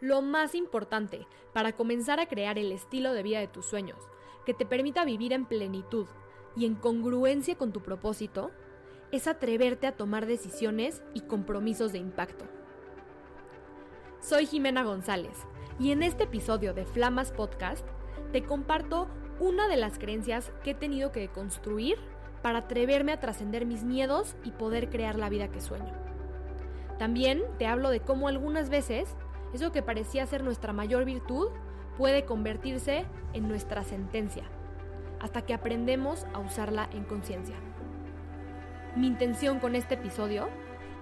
Lo más importante para comenzar a crear el estilo de vida de tus sueños, que te permita vivir en plenitud y en congruencia con tu propósito, es atreverte a tomar decisiones y compromisos de impacto. Soy Jimena González y en este episodio de Flamas Podcast te comparto una de las creencias que he tenido que construir para atreverme a trascender mis miedos y poder crear la vida que sueño. También te hablo de cómo algunas veces eso que parecía ser nuestra mayor virtud puede convertirse en nuestra sentencia, hasta que aprendemos a usarla en conciencia. Mi intención con este episodio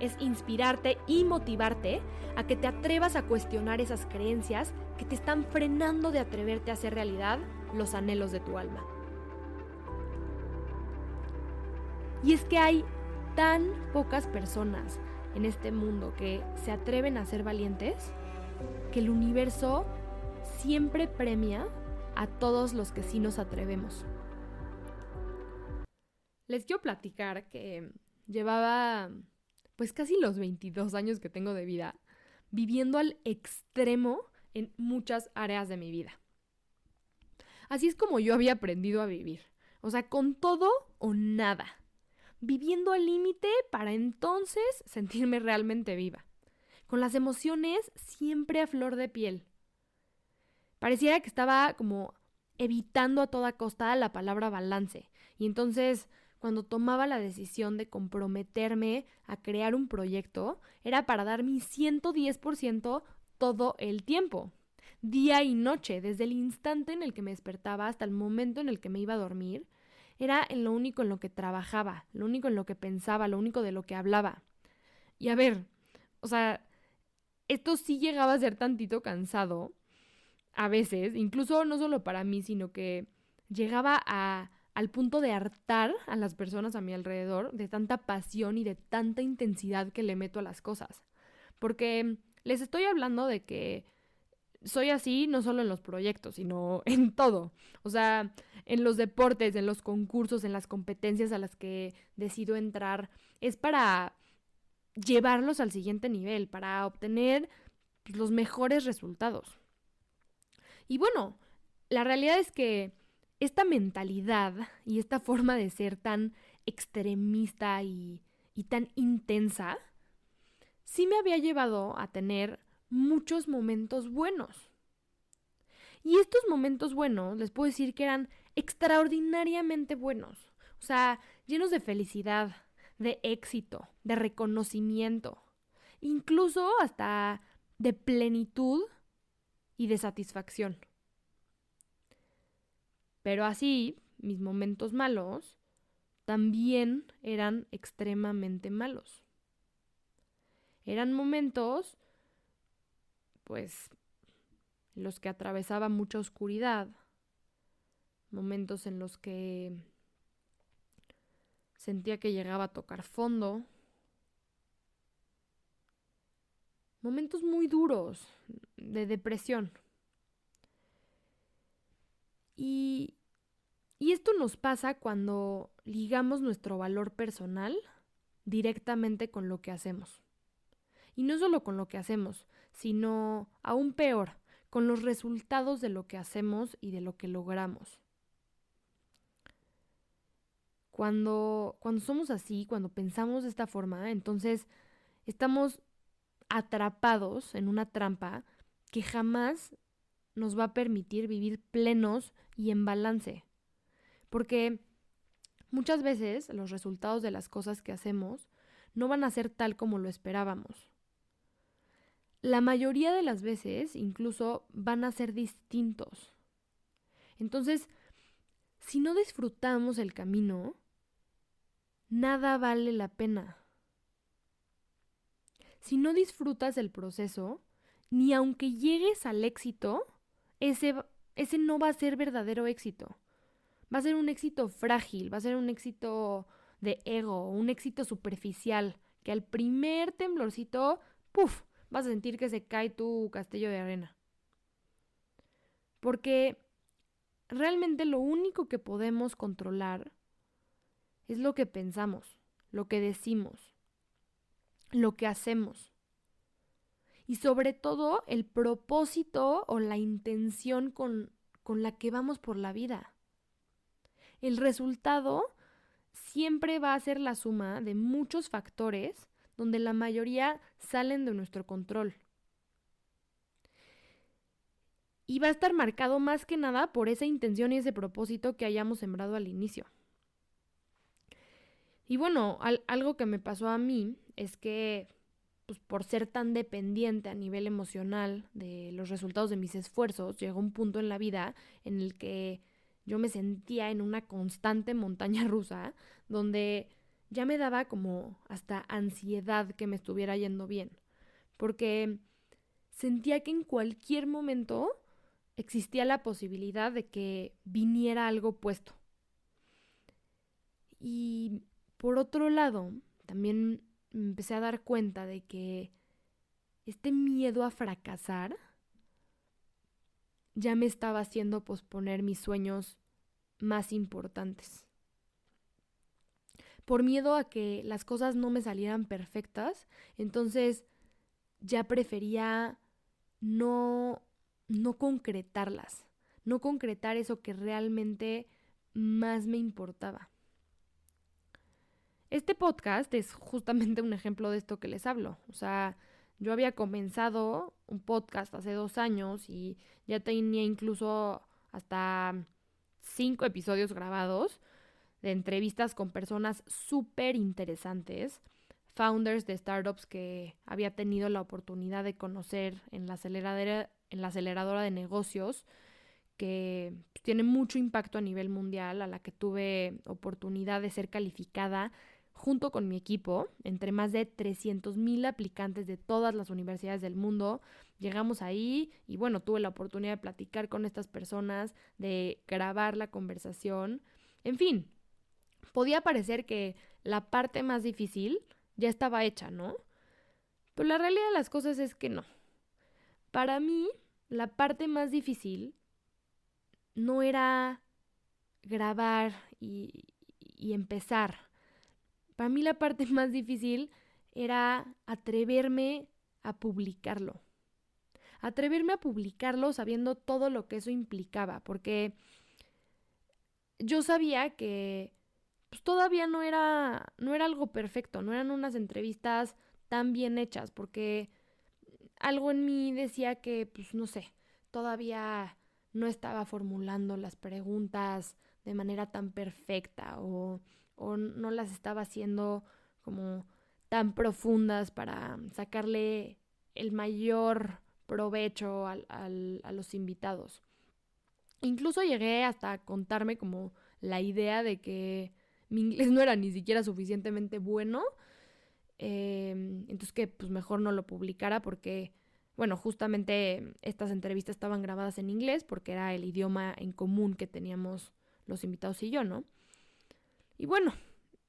es inspirarte y motivarte a que te atrevas a cuestionar esas creencias que te están frenando de atreverte a hacer realidad los anhelos de tu alma. Y es que hay tan pocas personas en este mundo que se atreven a ser valientes que el universo siempre premia a todos los que sí nos atrevemos. Les quiero platicar que llevaba pues casi los 22 años que tengo de vida viviendo al extremo en muchas áreas de mi vida. Así es como yo había aprendido a vivir. O sea, con todo o nada. Viviendo al límite para entonces sentirme realmente viva. Con las emociones siempre a flor de piel. Pareciera que estaba como evitando a toda costa la palabra balance. Y entonces, cuando tomaba la decisión de comprometerme a crear un proyecto, era para dar mi 110% todo el tiempo día y noche, desde el instante en el que me despertaba hasta el momento en el que me iba a dormir, era en lo único en lo que trabajaba, lo único en lo que pensaba, lo único de lo que hablaba. Y a ver, o sea, esto sí llegaba a ser tantito cansado, a veces, incluso no solo para mí, sino que llegaba a, al punto de hartar a las personas a mi alrededor de tanta pasión y de tanta intensidad que le meto a las cosas. Porque les estoy hablando de que soy así no solo en los proyectos, sino en todo. O sea, en los deportes, en los concursos, en las competencias a las que decido entrar, es para llevarlos al siguiente nivel, para obtener pues, los mejores resultados. Y bueno, la realidad es que esta mentalidad y esta forma de ser tan extremista y, y tan intensa, sí me había llevado a tener muchos momentos buenos. Y estos momentos buenos, les puedo decir que eran extraordinariamente buenos. O sea, llenos de felicidad, de éxito, de reconocimiento, incluso hasta de plenitud y de satisfacción. Pero así, mis momentos malos también eran extremadamente malos. Eran momentos pues los que atravesaba mucha oscuridad, momentos en los que sentía que llegaba a tocar fondo, momentos muy duros de depresión. Y, y esto nos pasa cuando ligamos nuestro valor personal directamente con lo que hacemos. Y no solo con lo que hacemos, sino aún peor, con los resultados de lo que hacemos y de lo que logramos. Cuando, cuando somos así, cuando pensamos de esta forma, entonces estamos atrapados en una trampa que jamás nos va a permitir vivir plenos y en balance. Porque muchas veces los resultados de las cosas que hacemos no van a ser tal como lo esperábamos la mayoría de las veces incluso van a ser distintos. Entonces, si no disfrutamos el camino, nada vale la pena. Si no disfrutas el proceso, ni aunque llegues al éxito, ese, ese no va a ser verdadero éxito. Va a ser un éxito frágil, va a ser un éxito de ego, un éxito superficial, que al primer temblorcito, ¡puf!, vas a sentir que se cae tu castillo de arena. Porque realmente lo único que podemos controlar es lo que pensamos, lo que decimos, lo que hacemos. y sobre todo el propósito o la intención con, con la que vamos por la vida. El resultado siempre va a ser la suma de muchos factores donde la mayoría salen de nuestro control. Y va a estar marcado más que nada por esa intención y ese propósito que hayamos sembrado al inicio. Y bueno, algo que me pasó a mí es que pues, por ser tan dependiente a nivel emocional de los resultados de mis esfuerzos, llegó un punto en la vida en el que yo me sentía en una constante montaña rusa donde ya me daba como hasta ansiedad que me estuviera yendo bien, porque sentía que en cualquier momento existía la posibilidad de que viniera algo puesto. Y por otro lado, también me empecé a dar cuenta de que este miedo a fracasar ya me estaba haciendo posponer mis sueños más importantes. Por miedo a que las cosas no me salieran perfectas, entonces ya prefería no no concretarlas, no concretar eso que realmente más me importaba. Este podcast es justamente un ejemplo de esto que les hablo. O sea, yo había comenzado un podcast hace dos años y ya tenía incluso hasta cinco episodios grabados de entrevistas con personas súper interesantes, founders de startups que había tenido la oportunidad de conocer en la aceleradora, en la aceleradora de negocios que tiene mucho impacto a nivel mundial, a la que tuve oportunidad de ser calificada junto con mi equipo, entre más de 300 mil aplicantes de todas las universidades del mundo. Llegamos ahí y bueno, tuve la oportunidad de platicar con estas personas, de grabar la conversación. En fin, podía parecer que la parte más difícil ya estaba hecha, ¿no? Pero la realidad de las cosas es que no. Para mí, la parte más difícil no era grabar y, y empezar. Para mí la parte más difícil era atreverme a publicarlo. Atreverme a publicarlo sabiendo todo lo que eso implicaba, porque yo sabía que pues, todavía no era, no era algo perfecto, no eran unas entrevistas tan bien hechas, porque algo en mí decía que, pues no sé, todavía no estaba formulando las preguntas de manera tan perfecta o o no las estaba haciendo como tan profundas para sacarle el mayor provecho al, a los invitados. Incluso llegué hasta contarme como la idea de que mi inglés no era ni siquiera suficientemente bueno, em, entonces que pues mejor no lo publicara porque, bueno, justamente estas entrevistas estaban grabadas en inglés porque era el idioma en común que teníamos los invitados y yo, ¿no? Y bueno,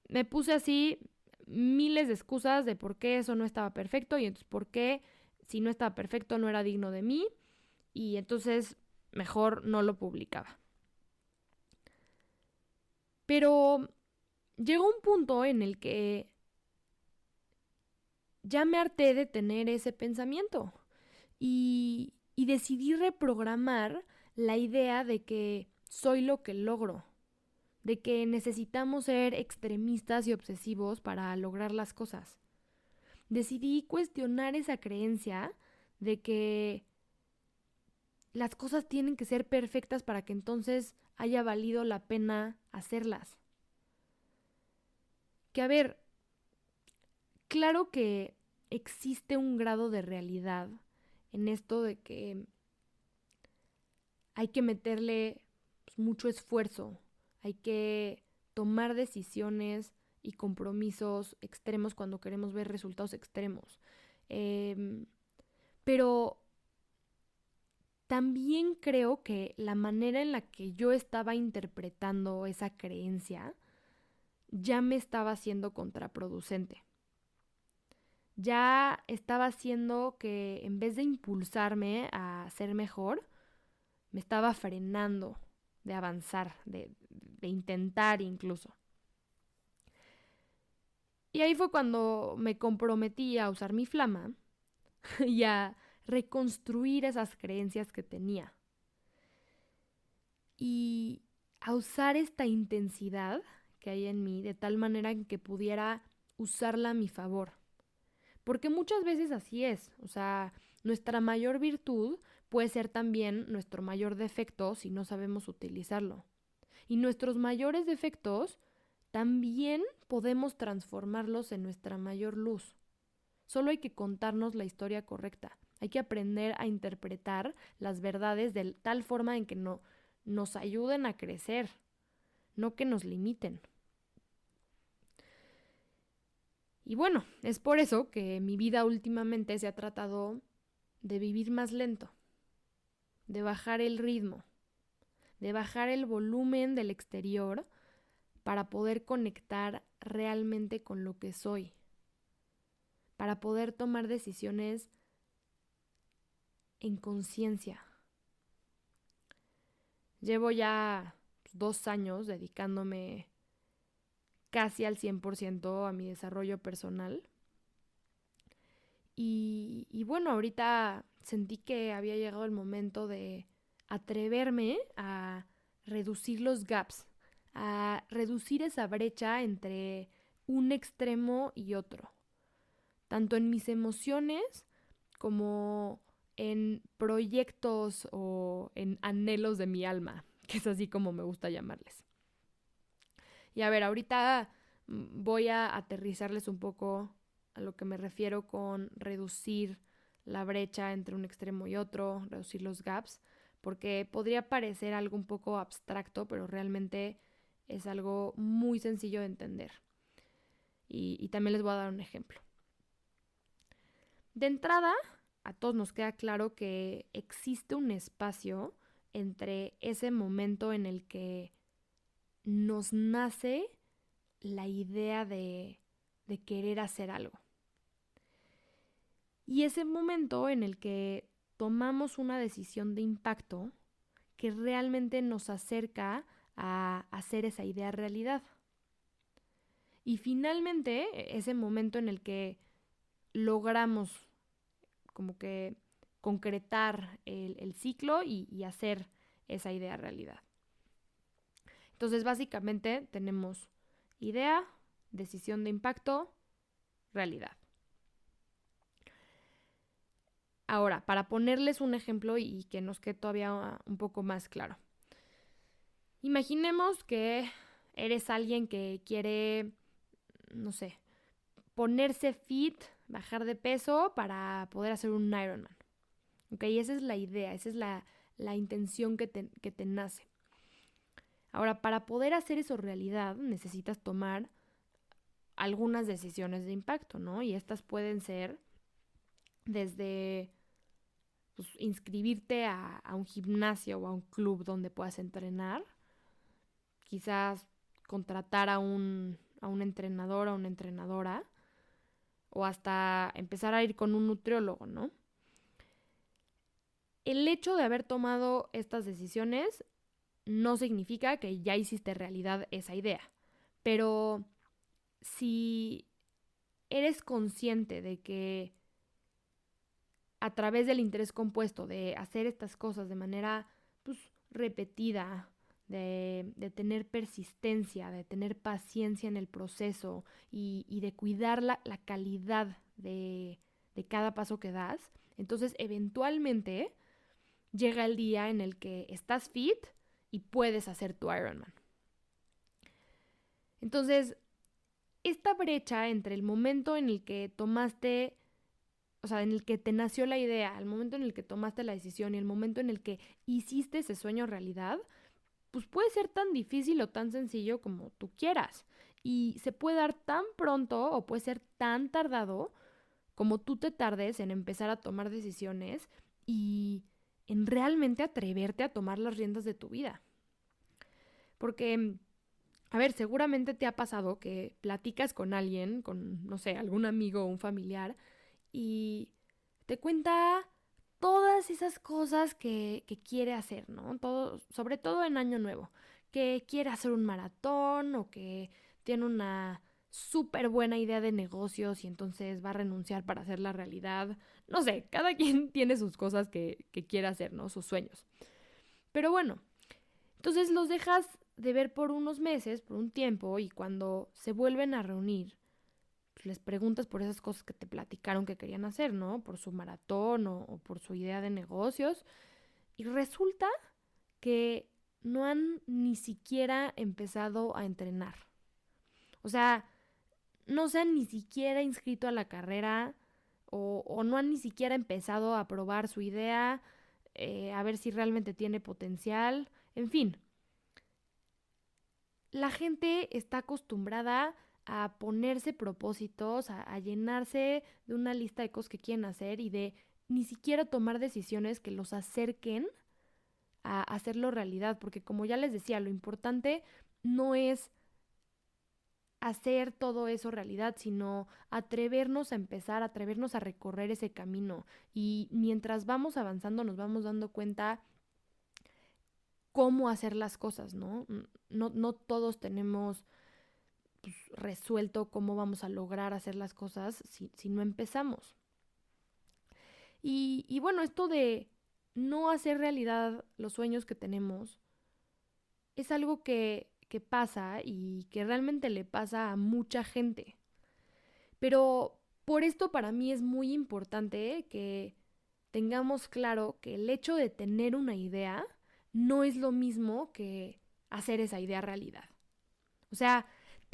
me puse así miles de excusas de por qué eso no estaba perfecto y entonces por qué si no estaba perfecto no era digno de mí y entonces mejor no lo publicaba. Pero llegó un punto en el que ya me harté de tener ese pensamiento y, y decidí reprogramar la idea de que soy lo que logro de que necesitamos ser extremistas y obsesivos para lograr las cosas. Decidí cuestionar esa creencia de que las cosas tienen que ser perfectas para que entonces haya valido la pena hacerlas. Que a ver, claro que existe un grado de realidad en esto de que hay que meterle pues, mucho esfuerzo hay que tomar decisiones y compromisos extremos cuando queremos ver resultados extremos. Em, pero también creo que la manera en la que yo estaba interpretando esa creencia ya me estaba haciendo contraproducente. Ya estaba haciendo que en vez de impulsarme a ser mejor, me estaba frenando de avanzar, de, de intentar incluso. Y ahí fue cuando me comprometí a usar mi flama y a reconstruir esas creencias que tenía. Y a usar esta intensidad que hay en mí de tal manera que pudiera usarla a mi favor. Porque muchas veces así es, o sea, nuestra mayor virtud puede ser también nuestro mayor defecto si no sabemos utilizarlo. Y nuestros mayores defectos también podemos transformarlos en nuestra mayor luz. Solo hay que contarnos la historia correcta. Hay que aprender a interpretar las verdades de tal forma en que no nos ayuden a crecer, no que nos limiten. Y bueno, es por eso que mi vida últimamente se ha tratado de vivir más lento, de bajar el ritmo, de bajar el volumen del exterior para poder conectar realmente con lo que soy, para poder tomar decisiones en conciencia. Llevo ya dos años dedicándome casi al 100% a mi desarrollo personal. Y, y, bueno, ahorita sentí que había llegado el momento de atreverme a reducir los gaps a reducir esa brecha entre un extremo y otro, tanto en mis emociones como en proyectos o en anhelos de mi alma, que es así como me gusta llamarles. Y a ver, ahorita mm, voy a aterrizarles un poco a lo que me refiero con reducir la brecha entre un extremo y otro, reducir los gaps, porque podría parecer algo un poco abstracto, pero realmente es algo muy sencillo de entender. Y, también les voy a dar un ejemplo. De entrada, a todos nos queda claro que existe un espacio entre ese momento en el que nos nace la idea de, de, querer hacer algo. Y ese momento en el que tomamos una decisión de impacto que realmente nos acerca a hacer esa idea realidad. Y finalmente, ese momento en el que logramos como que concretar el, ciclo y, y hacer esa idea realidad. Entonces, básicamente tenemos idea, decisión de impacto, realidad. Ahora, para ponerles un ejemplo y que nos quede todavía un poco más claro. Imaginemos que eres alguien que quiere, no sé, ponerse fit, bajar de peso para poder hacer un Ironman. ¿Ok? Esa es la idea, esa es la, intención que te, que te nace. Ahora, para poder hacer eso realidad, necesitas tomar algunas decisiones de impacto, ¿no? Y estas pueden ser desde pues, inscribirte a, a, un gimnasio o a un club donde puedas entrenar, quizás contratar a un, a un entrenador o una entrenadora, o hasta empezar a ir con un nutriólogo, ¿no? El hecho de haber tomado estas decisiones no significa que ya hiciste realidad esa idea, pero si eres consciente de que a través del interés compuesto, de hacer estas cosas de manera pues, repetida, de, tener persistencia, de tener paciencia en el proceso y, de cuidar la, calidad de, de, cada paso que das, entonces eventualmente llega el día en el que estás fit y puedes hacer tu Ironman. Entonces, esta brecha entre el momento en el que tomaste, o sea, en el que te nació la idea, el momento en el que tomaste la decisión y el momento en el que hiciste ese sueño realidad, pues puede ser tan difícil o tan sencillo como tú quieras. Y se puede dar tan pronto o puede ser tan tardado como tú te tardes en empezar a tomar decisiones y en realmente atreverte a tomar las riendas de tu vida. Porque, a ver, seguramente te ha pasado que platicas con alguien, con, no sé, algún amigo o un familiar, y te cuenta todas esas cosas que, quiere hacer, ¿no? Todo, sobre todo en Año Nuevo, que quiere hacer un maratón o que tiene una súper buena idea de negocios y entonces va a renunciar para hacer la realidad. No sé, cada quien tiene sus cosas que, que quiere hacer, ¿no? Sus sueños. Pero bueno, entonces los dejas de ver por unos meses, por un tiempo, y cuando se vuelven a reunir, les preguntas por esas cosas que te platicaron que querían hacer, ¿no? Por su maratón o, por su idea de negocios. Y resulta que no han ni siquiera empezado a entrenar. O sea, no se han ni siquiera inscrito a la carrera o, no han ni siquiera empezado a probar su idea, eh, a ver si realmente tiene potencial, en fin. La gente está acostumbrada a ponerse propósitos, a, llenarse de una lista de cosas que quieren hacer y de ni siquiera tomar decisiones que los acerquen a hacerlo realidad, porque como ya les decía, lo importante no es hacer todo eso realidad, sino atrevernos a empezar, atrevernos a recorrer ese camino. Y mientras vamos avanzando nos vamos dando cuenta cómo hacer las cosas, ¿no? No, no todos tenemos pues, resuelto cómo vamos a lograr hacer las cosas si, si no empezamos. Y, y bueno, esto de no hacer realidad los sueños que tenemos es algo que que pasa y que realmente le pasa a mucha gente. Pero por esto para mí es muy importante que tengamos claro que el hecho de tener una idea no es lo mismo que hacer esa idea realidad. O sea,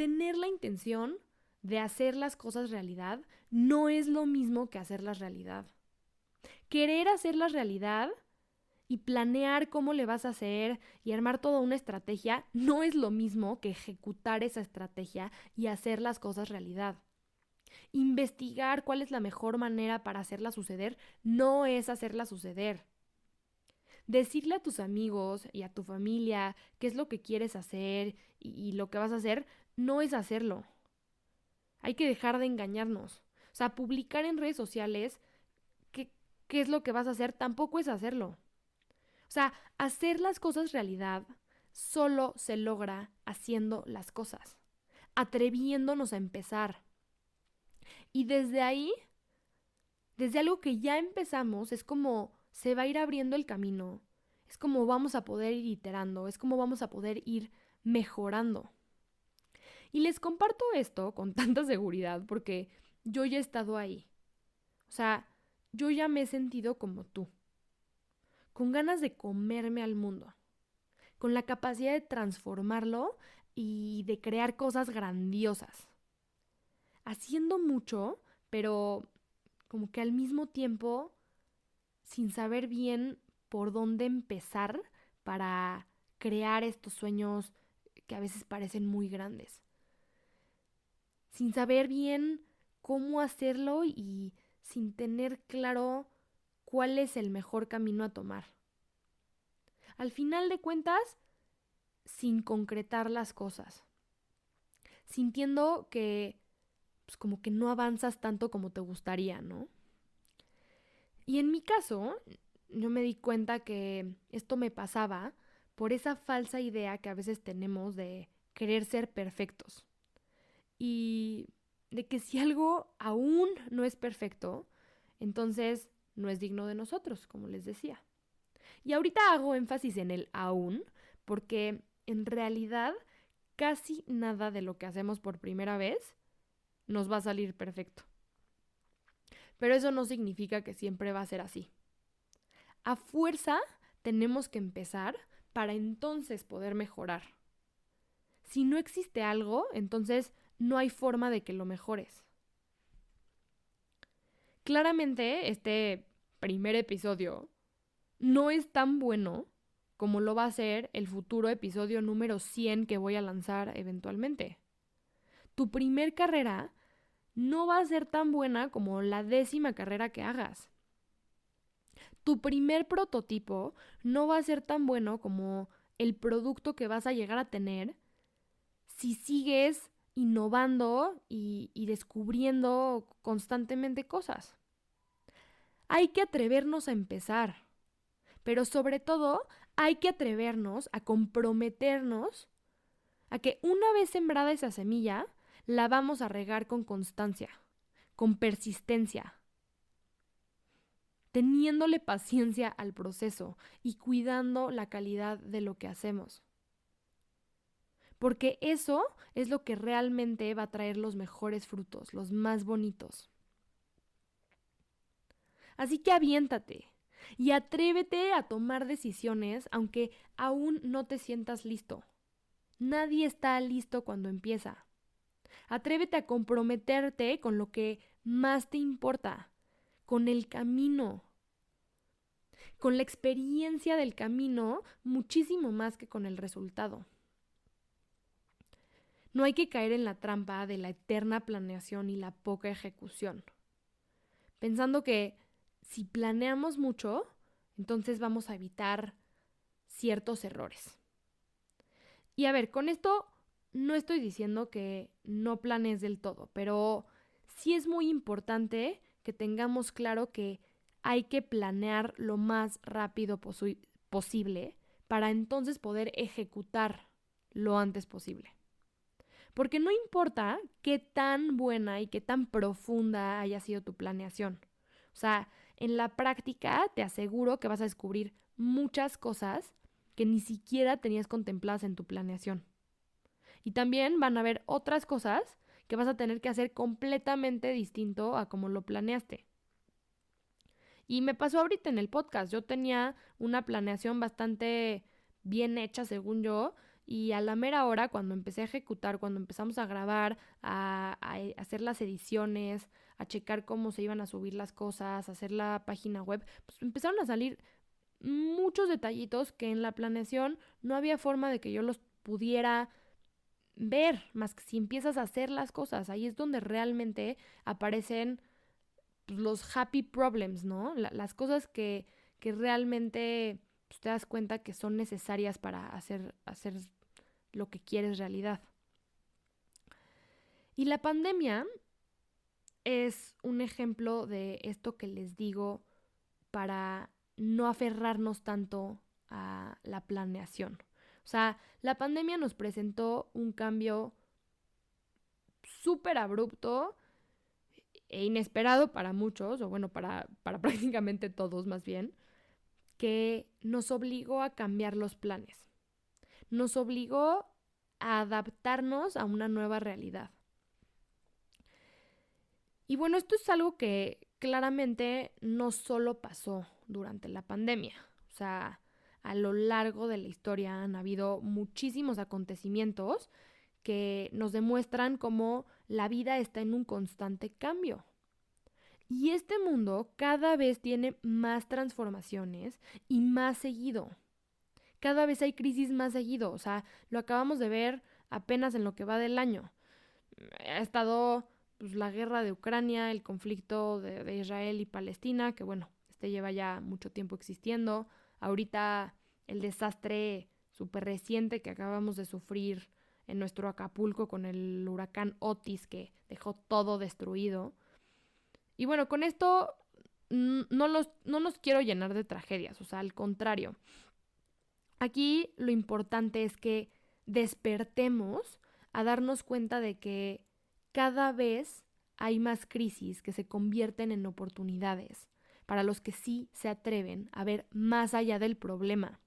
tener la intención de hacer las cosas realidad no es lo mismo que hacerlas realidad. Querer hacerlas realidad y planear cómo le vas a hacer y armar toda una estrategia no es lo mismo que ejecutar esa estrategia y hacer las cosas realidad. Investigar cuál es la mejor manera para hacerla suceder no es hacerla suceder. Decirle a tus amigos y a tu familia qué es lo que quieres hacer y, lo que vas a hacer no es hacerlo. Hay que dejar de engañarnos. O sea, publicar en redes sociales qué, qué es lo que vas a hacer tampoco es hacerlo. O sea, hacer las cosas realidad solo se logra haciendo las cosas, atreviéndonos a empezar. Y desde ahí, desde algo que ya empezamos, es como se va a ir abriendo el camino, es como vamos a poder ir iterando, es como vamos a poder ir mejorando. Y les comparto esto con tanta seguridad porque yo ya he estado ahí. O sea, yo ya me he sentido como tú con ganas de comerme al mundo, con la capacidad de transformarlo y de crear cosas grandiosas. Haciendo mucho, pero como que al mismo tiempo sin saber bien por dónde empezar para crear estos sueños que a veces parecen muy grandes. Sin saber bien cómo hacerlo y sin tener claro cuál es el mejor camino a tomar. Al final de cuentas, sin concretar las cosas, sintiendo que pues como que no avanzas tanto como te gustaría, ¿no? Y en mi caso, yo me di cuenta que esto me pasaba por esa falsa idea que a veces tenemos de querer ser perfectos. Y de que si algo aún no es perfecto, entonces no es digno de nosotros, como les decía. Y ahorita hago énfasis en el aún, porque en realidad casi nada de lo que hacemos por primera vez nos va a salir perfecto. Pero eso no significa que siempre va a ser así. A fuerza tenemos que empezar para entonces poder mejorar. Si no existe algo, entonces no hay forma de que lo mejores. Claramente, este primer episodio no es tan bueno como lo va a ser el futuro episodio número 100 que voy a lanzar eventualmente. Tu primer carrera no va a ser tan buena como la décima carrera que hagas. Tu primer prototipo no va a ser tan bueno como el producto que vas a llegar a tener si sigues innovando y, descubriendo constantemente cosas. Hay que atrevernos a empezar, pero sobre todo hay que atrevernos a comprometernos a que una vez sembrada esa semilla, la vamos a regar con constancia, con persistencia, teniéndole paciencia al proceso y cuidando la calidad de lo que hacemos. Porque eso es lo que realmente va a traer los mejores frutos, los más bonitos. Así que aviéntate y atrévete a tomar decisiones aunque aún no te sientas listo. Nadie está listo cuando empieza. Atrévete a comprometerte con lo que más te importa, con el camino, con la experiencia del camino muchísimo más que con el resultado. No hay que caer en la trampa de la eterna planeación y la poca ejecución, pensando que si planeamos mucho, entonces vamos a evitar ciertos errores. Y a ver, con esto no estoy diciendo que no planes del todo, pero sí es muy importante que tengamos claro que hay que planear lo más rápido posible para entonces poder ejecutar lo antes posible. Porque no importa qué tan buena y qué tan profunda haya sido tu planeación. O sea, en la práctica te aseguro que vas a descubrir muchas cosas que ni siquiera tenías contempladas en tu planeación. Y también van a haber otras cosas que vas a tener que hacer completamente distinto a como lo planeaste. Y me pasó ahorita en el podcast. Yo tenía una planeación bastante bien hecha, según yo, y a la mera hora, cuando empecé a ejecutar, cuando empezamos a grabar, a, hacer las ediciones, a checar cómo se iban a subir las cosas, a hacer la página web, pues empezaron a salir muchos detallitos que en la planeación no había forma de que yo los pudiera ver, más que si empiezas a hacer las cosas. Ahí es donde realmente aparecen pues, los happy problems, ¿no? las cosas que, que realmente pues, te das cuenta que son necesarias para hacer, hacer lo que quieres realidad. Y la pandemia es un ejemplo de esto que les digo para no aferrarnos tanto a la planeación. O sea, la pandemia nos presentó un cambio súper abrupto e inesperado para muchos, o bueno, para, para prácticamente todos más bien, que nos obligó a cambiar los planes. Nos obligó a adaptarnos a una nueva realidad. Y bueno, esto es algo que claramente no solo pasó durante la pandemia. O sea, a lo largo de la historia han habido muchísimos acontecimientos que nos demuestran cómo la vida está en un constante cambio. Y este mundo cada vez tiene más transformaciones y más seguido. Cada vez hay crisis más seguido. O sea, lo acabamos de ver apenas en lo que va del año. Ha estado pues, la guerra de Ucrania, el conflicto de, Israel y Palestina, que bueno, este lleva ya mucho tiempo existiendo. Ahorita el desastre súper reciente que acabamos de sufrir en nuestro Acapulco con el huracán Otis que dejó todo destruido. Y bueno, con esto no, los, no nos quiero llenar de tragedias, o sea, al contrario. Aquí lo importante es que despertemos a darnos cuenta de que cada vez hay más crisis que se convierten en oportunidades para los que sí se atreven a ver más allá del problema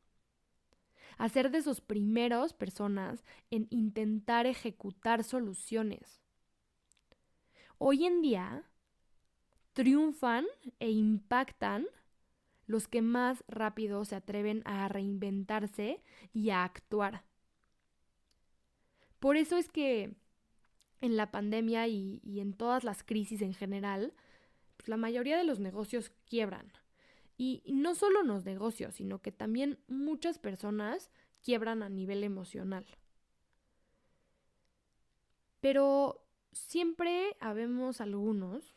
a ser de esos primeros personas en intentar ejecutar soluciones. Hoy en día triunfan e impactan los que más rápido se atreven a reinventarse y a actuar. Por eso es que en la pandemia y, en todas las crisis en general, pues, la mayoría de los negocios quiebran. Y no solo los negocios, sino que también muchas personas quiebran a nivel emocional. Pero siempre habemos algunos,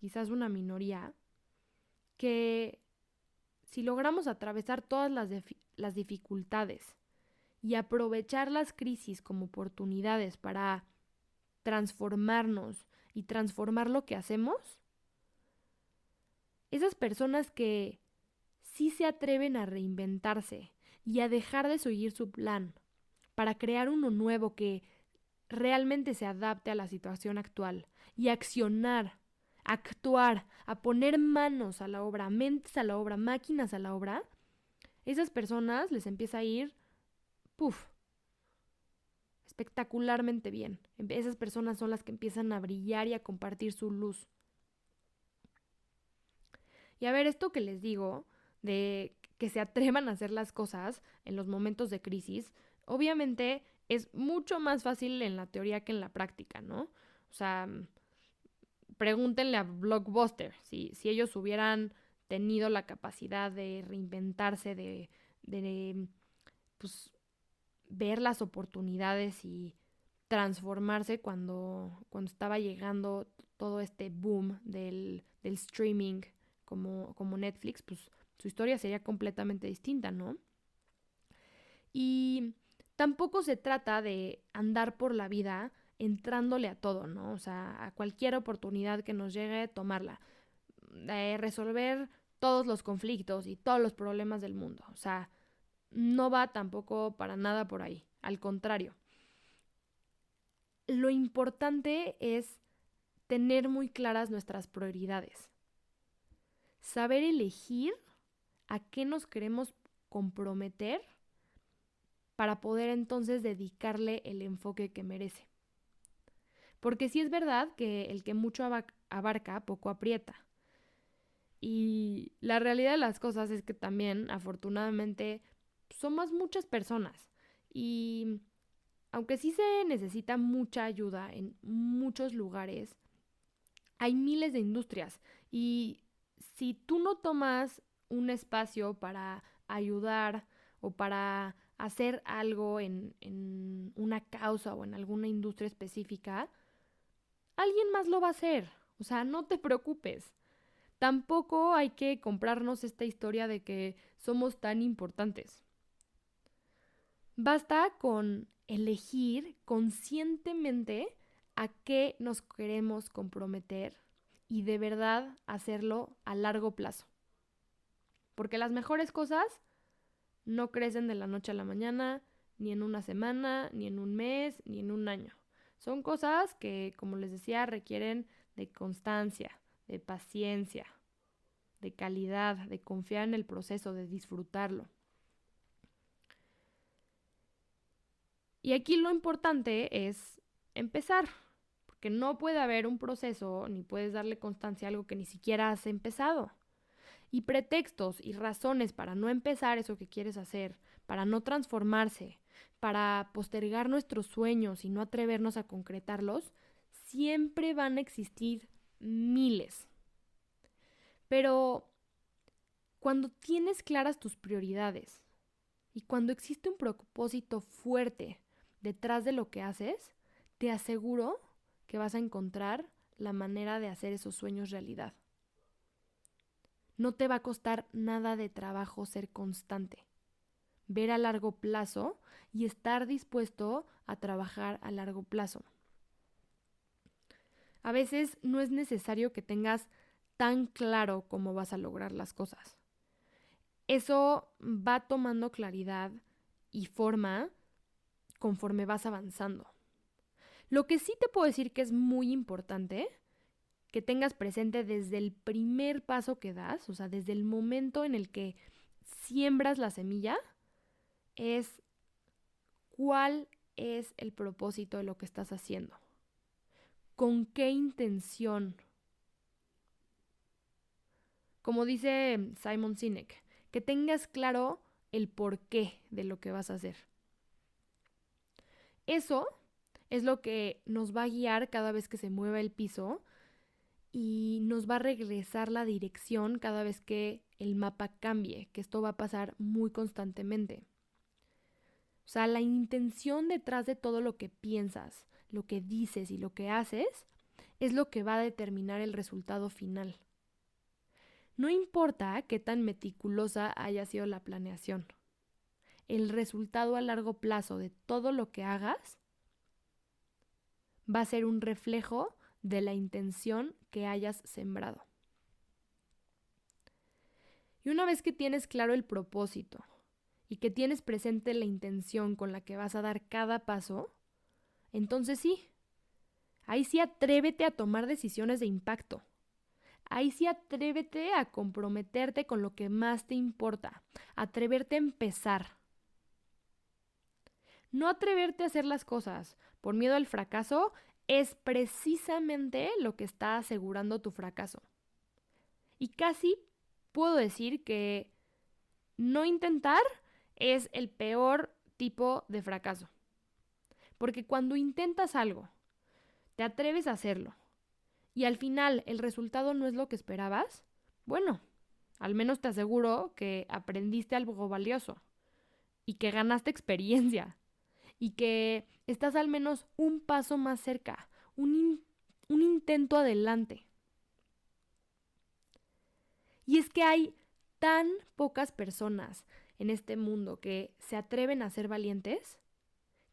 quizás una minoría, que si logramos atravesar todas las, las dificultades y aprovechar las crisis como oportunidades para transformarnos y transformar lo que hacemos, esas personas que sí se atreven a reinventarse y a dejar de seguir su plan para crear uno nuevo que realmente se adapte a la situación actual y accionar, actuar, a poner manos a la obra, mentes a la obra, máquinas a la obra, esas personas les empieza a ir, puff, espectacularmente bien. Esas personas son las que empiezan a brillar y a compartir su luz. Y a ver, esto que les digo, de que se atrevan a hacer las cosas en los momentos de crisis, obviamente es mucho más fácil en la teoría que en la práctica, ¿no? O sea, pregúntenle a Blockbuster si, si ellos hubieran tenido la capacidad de reinventarse, de, de pues, ver las oportunidades y transformarse cuando, cuando estaba llegando todo este boom del, del streaming como, como Netflix, pues su historia sería completamente distinta, ¿no? Y tampoco se trata de andar por la vida entrándole a todo, ¿no? O sea, a cualquier oportunidad que nos llegue, tomarla. De resolver todos los conflictos y todos los problemas del mundo. O sea, no va tampoco para nada por ahí. Al contrario. Lo importante es tener muy claras nuestras prioridades. Saber elegir a qué nos queremos comprometer para poder entonces dedicarle el enfoque que merece. Porque sí es verdad que el que mucho abarca, poco aprieta. Y la realidad de las cosas es que también, afortunadamente, somos muchas personas. Y aunque sí se necesita mucha ayuda en muchos lugares, hay miles de industrias. Y si tú no tomas un espacio para ayudar o para hacer algo en, en, una causa o en alguna industria específica, alguien más lo va a hacer. O sea, no te preocupes. Tampoco hay que comprarnos esta historia de que somos tan importantes. Basta con elegir conscientemente a qué nos queremos comprometer y de verdad hacerlo a largo plazo. Porque las mejores cosas no crecen de la noche a la mañana, ni en una semana, ni en un mes, ni en un año. Son cosas que, como les decía, requieren de constancia, de paciencia, de calidad, de confiar en el proceso, de disfrutarlo. Y aquí lo importante es empezar, porque no puede haber un proceso ni puedes darle constancia a algo que ni siquiera has empezado y pretextos y razones para no empezar eso que quieres hacer, para no transformarse, para postergar nuestros sueños y no atrevernos a concretarlos, siempre van a existir miles. Pero cuando tienes claras tus prioridades y cuando existe un propósito fuerte detrás de lo que haces, te aseguro que vas a encontrar la manera de hacer esos sueños realidad. No te va a costar nada de trabajo ser constante, ver a largo plazo y estar dispuesto a trabajar a largo plazo. A veces no es necesario que tengas tan claro cómo vas a lograr las cosas. Eso va tomando claridad y forma conforme vas avanzando. Lo que sí te puedo decir que es muy importante que tengas presente desde el primer paso que das, o sea, desde el momento en el que siembras la semilla, es cuál es el propósito de lo que estás haciendo. ¿Con qué intención? Como dice Simon Sinek, que tengas claro el porqué de lo que vas a hacer. Eso es lo que nos va a guiar cada vez que se mueva el piso y nos va a regresar la dirección cada vez que el mapa cambie, que esto va a pasar muy constantemente. O sea, la intención detrás de todo lo que piensas, lo que dices y lo que haces es lo que va a determinar el resultado final. No importa qué tan meticulosa haya sido la planeación. El resultado a largo plazo de todo lo que hagas va a ser un reflejo de la intención que hayas sembrado. Y una vez que tienes claro el propósito y que tienes presente la intención con la que vas a dar cada paso, entonces sí. Ahí sí atrévete a tomar decisiones de impacto. Ahí sí atrévete a comprometerte con lo que más te importa. Atreverte a empezar. No atreverte a hacer las cosas por miedo al fracaso es precisamente lo que está asegurando tu fracaso. Y casi puedo decir que no intentar es el peor tipo de fracaso. Porque cuando intentas algo, te atreves a hacerlo, y al final el resultado no es lo que esperabas, bueno, al menos te aseguro que aprendiste algo valioso y que ganaste experiencia y que estás al menos un paso más cerca, un, un intento adelante. Y es que hay tan pocas personas en este mundo que se atreven a ser valientes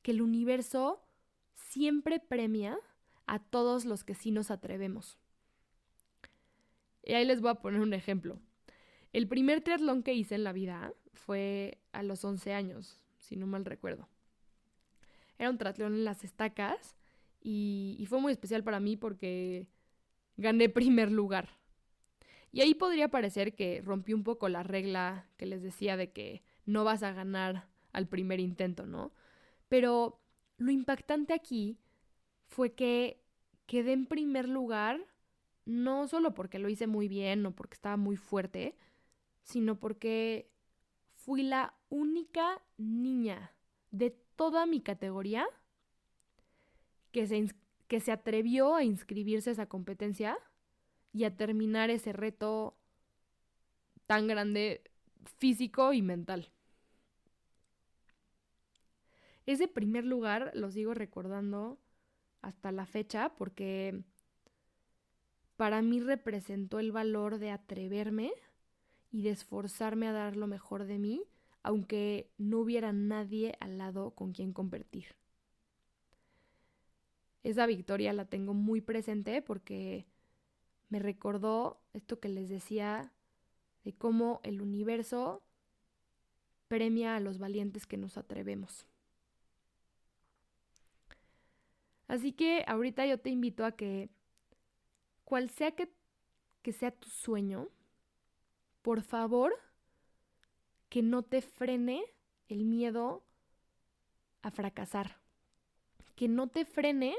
que el universo siempre premia a todos los que sí nos atrevemos. Y ahí les voy a poner un ejemplo. El primer triatlón que hice en la vida fue a los 11 años, si no mal recuerdo. Era un triatlón en las estacas y, y fue muy especial para mí porque gané primer lugar. Y ahí podría parecer que rompí un poco la regla que les decía de que no vas a ganar al primer intento, ¿no? Pero lo impactante aquí fue que quedé en primer lugar, no solo porque lo hice muy bien o porque estaba muy fuerte, sino porque fui la única niña de toda mi categoría que se, que se atrevió a inscribirse a esa competencia y a terminar ese reto tan grande físico y mental. Ese primer lugar lo sigo recordando hasta la fecha porque para mí representó el valor de atreverme y de esforzarme a dar lo mejor de mí, aunque no hubiera nadie al lado con quien convertir. Esa victoria la tengo muy presente porque me recordó esto que les decía de cómo el universo premia a los valientes que nos atrevemos. Así que ahorita yo te invito a que, cual sea que, que sea tu sueño, por favor, que no te frene el miedo a fracasar. Que no te frene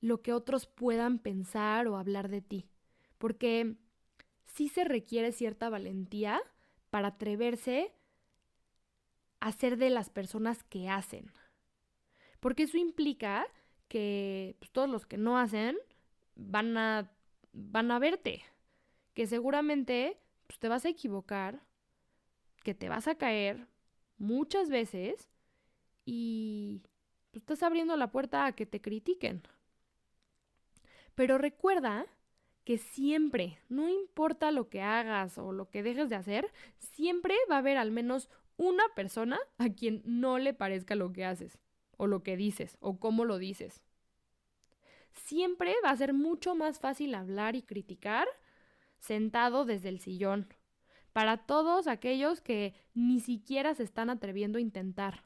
lo que otros puedan pensar o hablar de ti. Porque sí se requiere cierta valentía para atreverse a ser de las personas que hacen. Porque eso implica que pues, todos los que no hacen van a, van a verte. Que seguramente pues, te vas a equivocar, que te vas a caer muchas veces y pues, estás abriendo la puerta a que te critiquen. Pero recuerda que siempre, no importa lo que hagas o lo que dejes de hacer, siempre va a haber al menos una persona a quien no le parezca lo que haces o lo que dices o cómo lo dices. Siempre va a ser mucho más fácil hablar y criticar sentado desde el sillón, para todos aquellos que ni siquiera se están atreviendo a intentar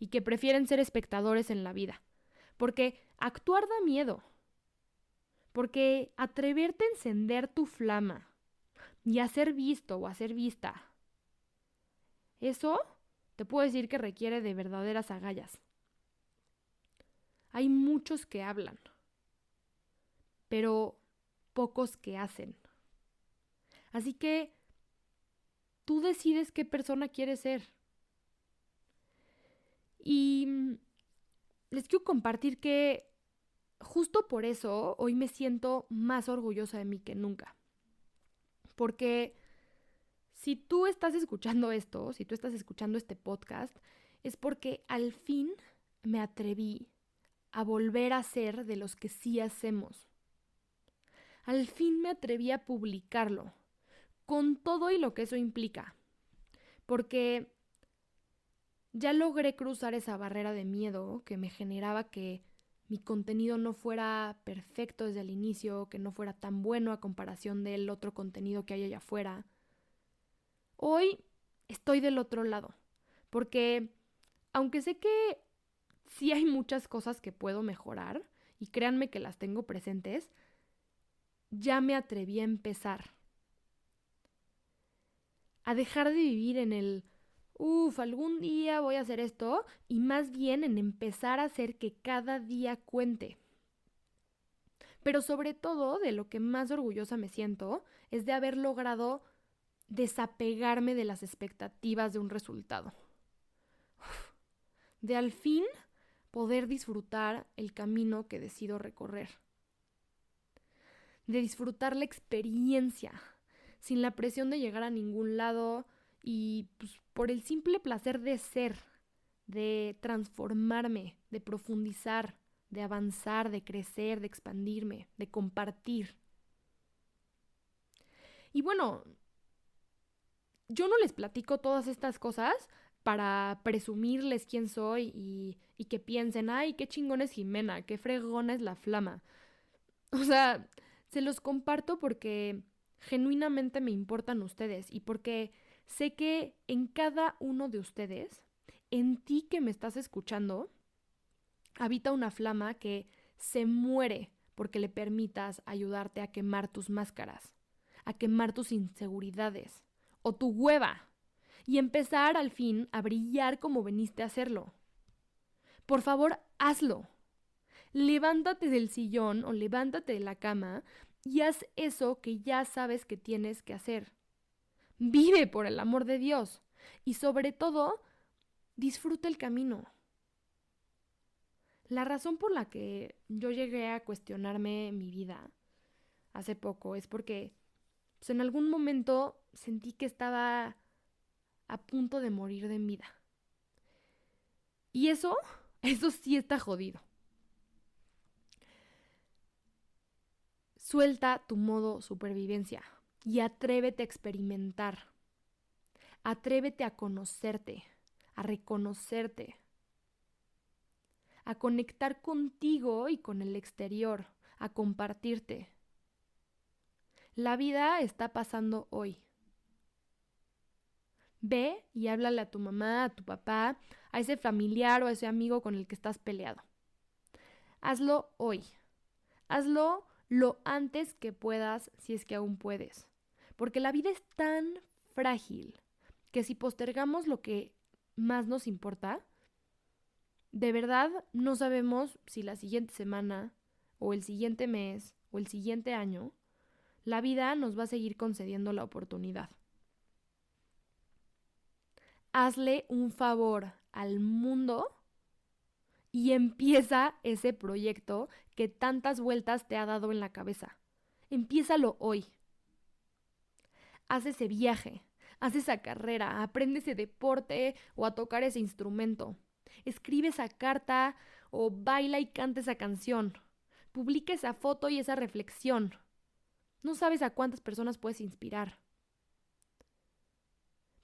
y que prefieren ser espectadores en la vida, porque actuar da miedo, porque atreverte a encender tu flama y a ser visto o a ser vista, eso te puedo decir que requiere de verdaderas agallas. Hay muchos que hablan, pero pocos que hacen. Así que tú decides qué persona quieres ser. Y mm, les quiero compartir que justo por eso hoy me siento más orgullosa de mí que nunca. Porque si tú estás escuchando esto, si tú estás escuchando este podcast, es porque al fin me atreví a volver a ser de los que sí hacemos. Al fin me atreví a publicarlo, con todo y lo que eso implica, porque ya logré cruzar esa barrera de miedo que me generaba que mi contenido no fuera perfecto desde el inicio, que no fuera tan bueno a comparación del otro contenido que hay allá afuera Hoy estoy del otro lado, porque aunque sé que sí hay muchas cosas que puedo mejorar y créanme que las tengo presentes, ya me atreví a empezar. A dejar de vivir en el, uff, algún día voy a hacer esto, y más bien en empezar a hacer que cada día cuente. Pero sobre todo, de lo que más orgullosa me siento, es de haber logrado desapegarme de las expectativas de un resultado. De al fin poder disfrutar el camino que decido recorrer. De disfrutar la experiencia, sin la presión de llegar a ningún lado y pues, por el simple placer de ser, de transformarme, de profundizar, de avanzar, de crecer, de expandirme, de compartir. Y bueno, yo no les platico todas estas cosas para presumirles quién soy y, y, que piensen, ay, qué chingón es Jimena, qué fregona es la flama. O sea, se los comparto porque genuinamente me importan ustedes y porque sé que en cada uno de ustedes, en ti que me estás escuchando, habita una flama que se muere porque le permitas ayudarte a quemar tus máscaras, a quemar tus inseguridades o tu hueva y empezar al fin a brillar como veniste a hacerlo. Por favor, hazlo. Levántate del sillón o levántate de la cama y haz eso que ya sabes que tienes que hacer. Vive por el amor de Dios y sobre todo, disfruta el camino. La razón por la que yo llegué a cuestionarme mi vida hace poco es porque pues, en algún momento sentí que estaba a punto de morir de vida. Y eso, eso sí está jodido. Suelta tu modo supervivencia y atrévete a experimentar. Atrévete a conocerte, a reconocerte, a conectar contigo y con el exterior, a compartirte. La vida está pasando hoy. Ve y háblale a tu mamá, a tu papá, a ese familiar o a ese amigo con el que estás peleado. Hazlo hoy. Hazlo lo antes que puedas si es que aún puedes. Porque la vida es tan frágil que si postergamos lo que más nos importa, de verdad no sabemos si la siguiente semana o el siguiente mes o el siguiente año la vida nos va a seguir concediendo la oportunidad hazle un favor al mundo y empieza ese proyecto que tantas vueltas te ha dado en la cabeza. Empiézalo hoy. Haz ese viaje, haz esa carrera, aprende ese deporte o a tocar ese instrumento. Escribe esa carta o baila y canta esa canción. Publica esa foto y esa reflexión. No sabes a cuántas personas puedes inspirar.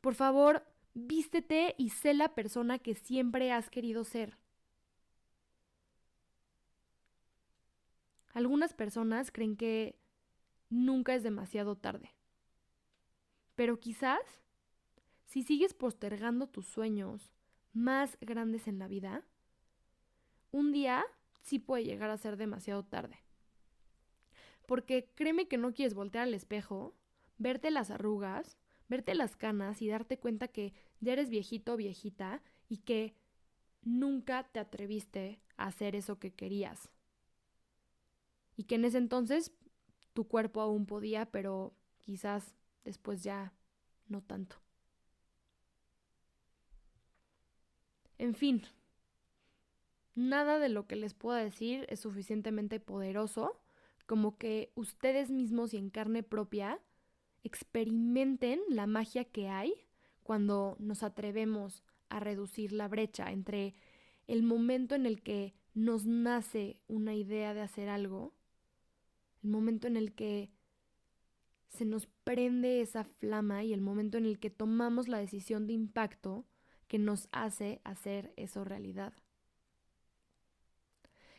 Por favor, Vístete y sé la persona que siempre has querido ser. Algunas personas creen que nunca es demasiado tarde. Pero quizás, si sigues postergando tus sueños más grandes en la vida, un día sí puede llegar a ser demasiado tarde. Porque créeme que no quieres voltear al espejo, verte las arrugas, verte las canas y darte cuenta que ya eres viejito o viejita y que nunca te atreviste a hacer eso que querías. Y que en ese entonces tu cuerpo aún podía, pero quizás después ya no tanto. En fin, nada de lo que les pueda decir es suficientemente poderoso como que ustedes mismos y en carne propia experimenten la magia que hay cuando nos atrevemos a reducir la brecha entre el momento en el que nos nace una idea de hacer algo, el momento en el que se nos prende esa flama y el momento en el que tomamos la decisión de impacto que nos hace hacer eso realidad.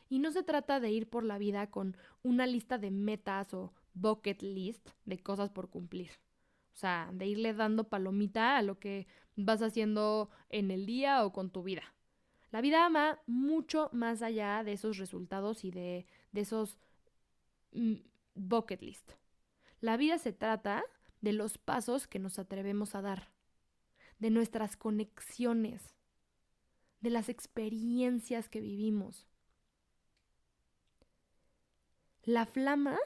Y no se trata de ir por la vida con una lista de metas o bucket list de cosas por cumplir. O sea, de irle dando palomita a lo que vas haciendo en el día o con tu vida. La vida ama mucho más allá de esos resultados y de, de esos mm, bucket list. La vida se trata de los pasos que nos atrevemos a dar, de nuestras conexiones, de las experiencias que vivimos. La flama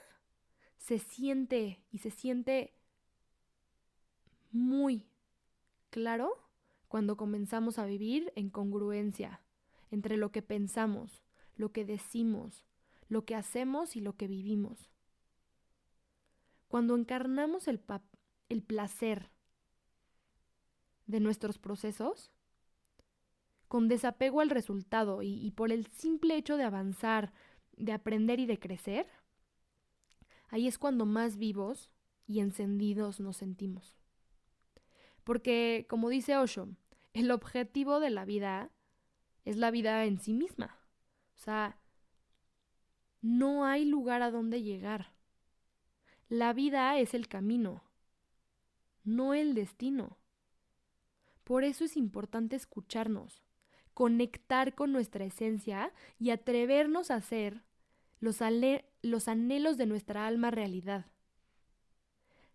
se siente y se siente muy claro cuando comenzamos a vivir en congruencia entre lo que pensamos, lo que decimos, lo que hacemos y lo que vivimos. Cuando encarnamos el, el placer de nuestros procesos, con desapego al resultado y, y por el simple hecho de avanzar, de aprender y de crecer, ahí es cuando más vivos y encendidos nos sentimos. Porque, como dice Osho, el objetivo de la vida es la vida en sí misma. O sea, no hay lugar a donde llegar. La vida es el camino, no el destino. Por eso es importante escucharnos, conectar con nuestra esencia y atrevernos a hacer los, los anhelos de nuestra alma realidad.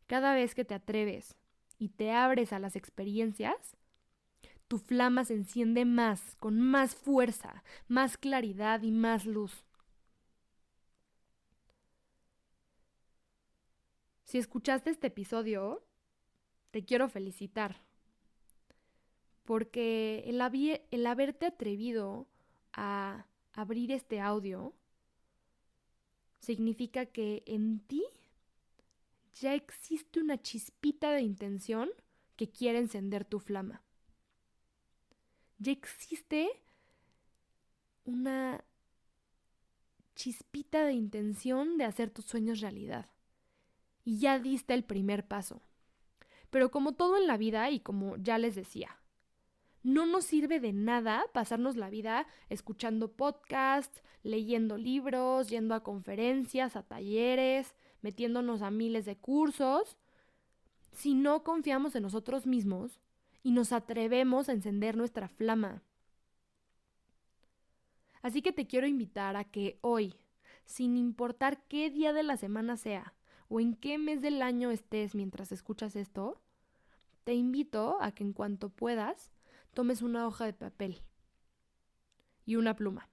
Cada vez que te atreves y te abres a las experiencias, tu flama se enciende más, con más fuerza, más claridad y más luz. Si escuchaste este episodio, te quiero felicitar. Porque el, el haberte atrevido a abrir este audio significa que en ti ya existe una chispita de intención que quiere encender tu flama. Ya existe una chispita de intención de hacer tus sueños realidad y ya diste el primer paso. Pero como todo en la vida y como ya les decía, no nos sirve de nada pasarnos la vida escuchando podcasts, leyendo libros, yendo a conferencias, a talleres, metiéndonos a miles de cursos, si no confiamos en nosotros mismos y nos atrevemos a encender nuestra flama. Así que te quiero invitar a que hoy, sin importar qué día de la semana sea, o en qué mes del año estés mientras escuchas esto, te invito a que en cuanto puedas tomes una hoja de papel y una pluma.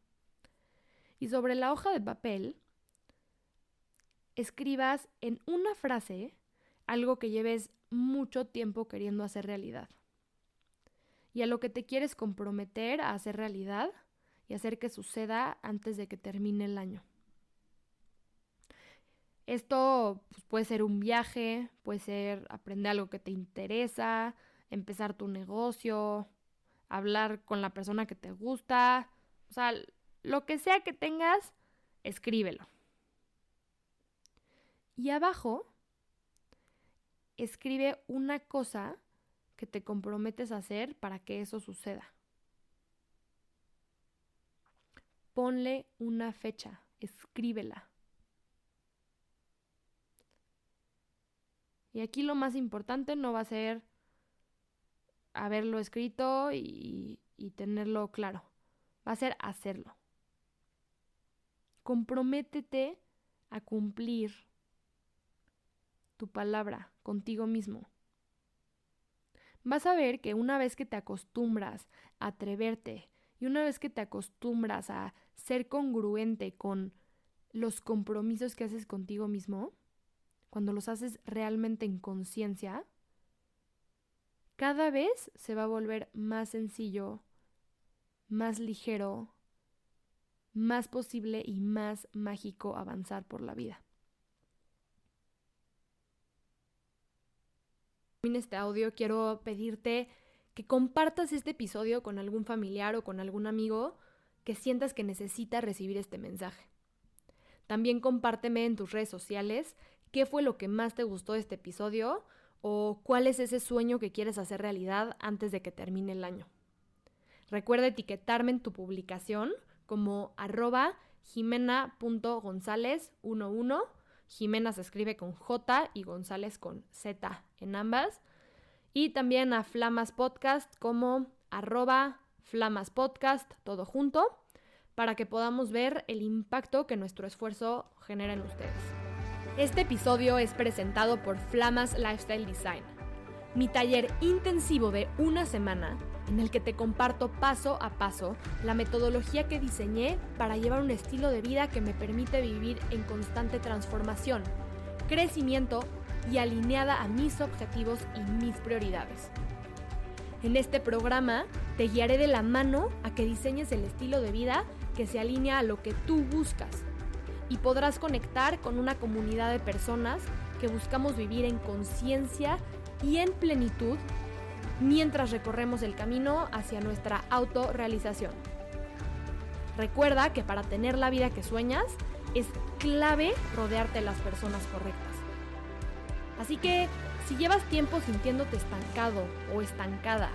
Y sobre la hoja de papel escribas en una frase algo que lleves mucho tiempo queriendo hacer realidad. Y a lo que te quieres comprometer a hacer realidad y hacer que suceda antes de que termine el año. Esto pues, puede ser un viaje, puede ser aprender algo que te interesa, empezar tu negocio, hablar con la persona que te gusta, o sea, lo que sea que tengas, escríbelo. Y abajo, escribe una cosa que te comprometes a hacer para que eso suceda. Ponle una fecha, escríbela. Y aquí lo más importante no va a ser haberlo escrito y, tenerlo claro, va a ser hacerlo. Comprométete a cumplir tu palabra contigo mismo. Vas a ver que una vez que te acostumbras a atreverte y una vez que te acostumbras a ser congruente con los compromisos que haces contigo mismo, cuando los haces realmente en conciencia, cada vez se va a volver más sencillo, más ligero, más posible y más mágico avanzar por la vida. En este audio quiero pedirte que compartas este episodio con algún familiar o con algún amigo que sientas que necesita recibir este mensaje. También compárteme en tus redes sociales qué fue lo que más te gustó de este episodio o cuál es ese sueño que quieres hacer realidad antes de que termine el año. Recuerda etiquetarme en tu publicación como arroba jimena.gonzález11. Jimena se escribe con J y González con Z en ambas. Y también a Flamas Podcast como arroba Flamas Podcast, todo junto, para que podamos ver el impacto que nuestro esfuerzo genera en ustedes. Este episodio es presentado por Flamas Lifestyle Design, mi taller intensivo de una semana en el que te comparto paso a paso la metodología que diseñé para llevar un estilo de vida que me permite vivir en constante transformación, crecimiento y alineada a mis objetivos y mis prioridades. En este programa te guiaré de la mano a que diseñes el estilo de vida que se alinea a lo que tú buscas y podrás conectar con una comunidad de personas que buscamos vivir en conciencia y en plenitud mientras recorremos el camino hacia nuestra autorrealización. Recuerda que para tener la vida que sueñas es clave rodearte de las personas correctas. Así que si llevas tiempo sintiéndote estancado o estancada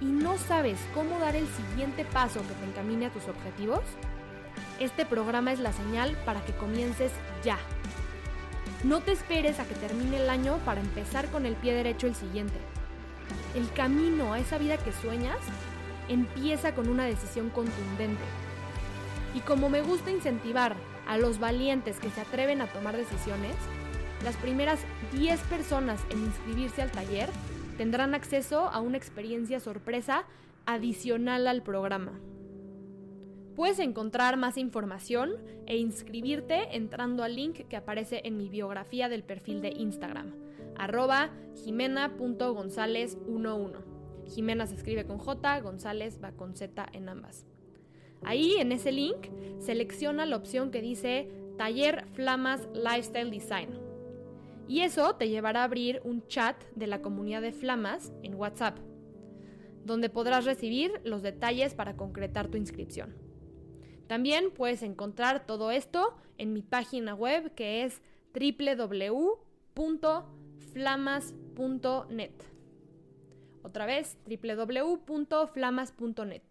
y no sabes cómo dar el siguiente paso que te encamine a tus objetivos, este programa es la señal para que comiences ya. No te esperes a que termine el año para empezar con el pie derecho el siguiente. El camino a esa vida que sueñas empieza con una decisión contundente. Y como me gusta incentivar a los valientes que se atreven a tomar decisiones, las primeras 10 personas en inscribirse al taller tendrán acceso a una experiencia sorpresa adicional al programa. Puedes encontrar más información e inscribirte entrando al link que aparece en mi biografía del perfil de Instagram, arroba jimena.gonzález11. Jimena se escribe con J, González va con Z en ambas. Ahí, en ese link, selecciona la opción que dice Taller Flamas Lifestyle Design. Y eso te llevará a abrir un chat de la comunidad de Flamas en WhatsApp, donde podrás recibir los detalles para concretar tu inscripción. También puedes encontrar todo esto en mi página web que es www.flamas.net. Otra vez, www.flamas.net.